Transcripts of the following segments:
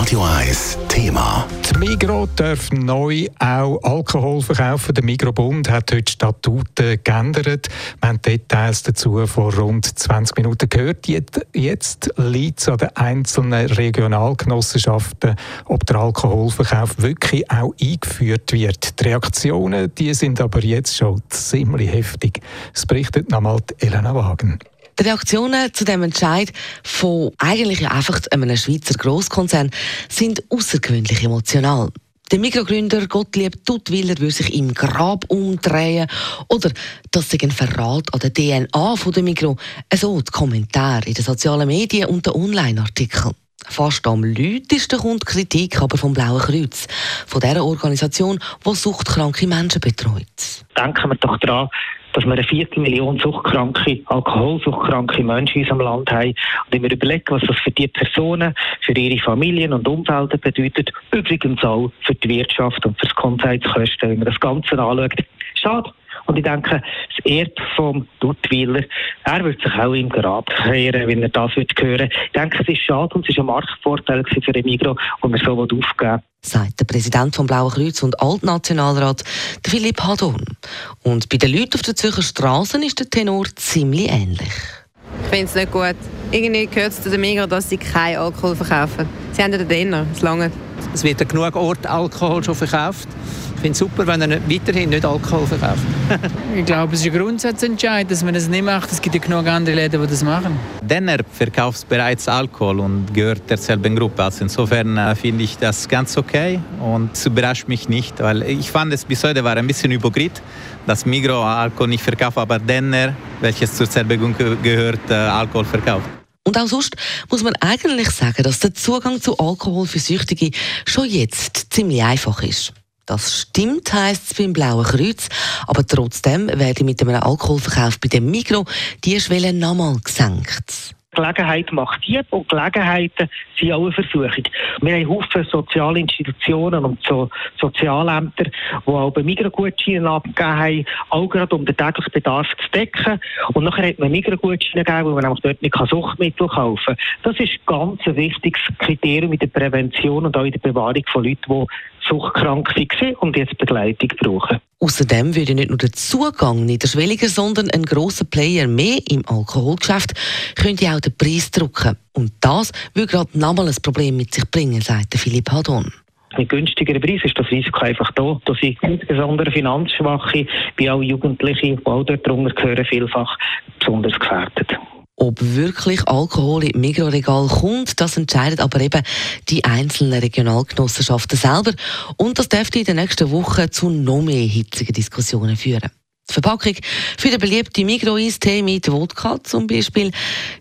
Radio 1 Thema. Die Migro darf neu auch Alkohol verkaufen. Der Migrobund hat heute Statuten geändert. Wir haben Details dazu vor rund 20 Minuten gehört. Jetzt liegt es an den einzelnen Regionalgenossenschaften, ob der Alkoholverkauf wirklich auch eingeführt wird. Die Reaktionen die sind aber jetzt schon ziemlich heftig. Es berichtet nochmal Elena Wagen. Die Reaktionen zu dem Entscheid von eigentlich einfach einem Schweizer Grosskonzern sind außergewöhnlich emotional. Der Mikrogründer Gottlieb Duttwiller würde sich im Grab umdrehen oder das sei ein Verrat an der DNA von der Migro. So die Kommentare in den sozialen Medien und den Online-Artikeln. Fast am lautesten kommt Kritik aber vom Blauen Kreuz, von der Organisation, die suchtkranke Menschen betreut. Denken wir doch daran, dass wir eine Viertelmillion suchtkranke, alkoholsuchtkranke Menschen in unserem Land haben. Und wenn wir überlegen, was das für die Personen, für ihre Familien und Umfelder bedeutet, übrigens auch für die Wirtschaft und für das Gesundheitskosten, wenn man das Ganze anschaut, schade. Und ich denke, das Erd vom Duttweiler, er wird sich auch im Grab kehren, wenn er das hören. Ich denke, es ist schade und es ist ein Marktvorteil für den Migro und wir so aufgeben sagt der Präsident vom Blauen Kreuz und Altnationalrat, Philipp Hadorn. Und bei den Leuten auf der Zürcher Straße ist der Tenor ziemlich ähnlich. Ich finde es nicht gut. Irgendwie gehört es zu den Migros, dass sie keinen Alkohol verkaufen. Sie haben den Dinner, es lange. Es wird an genug Ort Alkohol schon verkauft. Ich finde es super, wenn er weiterhin nicht Alkohol verkauft. ich glaube, es ist ein Grundsatzentscheid, dass man das nicht macht. Es gibt ja genug andere Läden, die das machen. Denner verkauft bereits Alkohol und gehört derselben Gruppe. Also insofern äh, finde ich das ganz okay und es überrascht mich nicht, weil ich fand es bis heute war ein bisschen hypokrit, dass Migro Alkohol nicht verkauft, aber Denner, welches zur selben Gruppe gehört, äh, Alkohol verkauft. Und auch sonst muss man eigentlich sagen, dass der Zugang zu Alkohol für Süchtige schon jetzt ziemlich einfach ist. Das stimmt, heisst es beim Blauen Kreuz. Aber trotzdem werde mit einem Alkoholverkauf bei dem Mikro die Schwelle nochmal gesenkt. Gelegenheit macht Dieb und Gelegenheiten sind auch eine Versuchung. Wir haben Haufen soziale Institutionen und so Sozialämter, die auch bei Mikrogutscheinen abgegeben haben, auch gerade um den täglichen Bedarf zu decken. Und nachher hat man Mikrogutscheine gegeben, weil man nämlich dort nicht Suchtmittel kaufen kann. Das ist ganz ein wichtiges Kriterium in der Prävention und auch in der Bewahrung von Leuten, die suchtkrank waren und jetzt Begleitung brauchen. Außerdem würde nicht nur der Zugang niederschwelliger, sondern ein grosser Player mehr im Alkoholgeschäft könnte auch den Preis drücken. Und das würde gerade nochmal ein Problem mit sich bringen, sagt Philipp Hadon. Mit günstigeren Preisen ist das Risiko einfach da. Da sind insbesondere Finanzschwache, wie auch Jugendliche, die auch dort drunter gehören, vielfach besonders gefährdet. Ob wirklich Alkohol im Mikroregal kommt, das entscheidet aber eben die einzelnen Regionalgenossenschaften selber. Und das dürfte in den nächsten Wochen zu noch mehr hitzigen Diskussionen führen. Die Verpackung für den beliebten Mikro-Eistee mit Wodka zum Beispiel,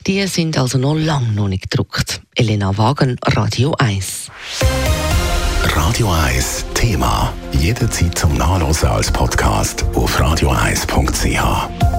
die sind also noch lange noch nicht gedruckt. Elena Wagen, Radio 1. Radio 1 Thema. Jederzeit zum Nachlesen als Podcast auf radio1.ch.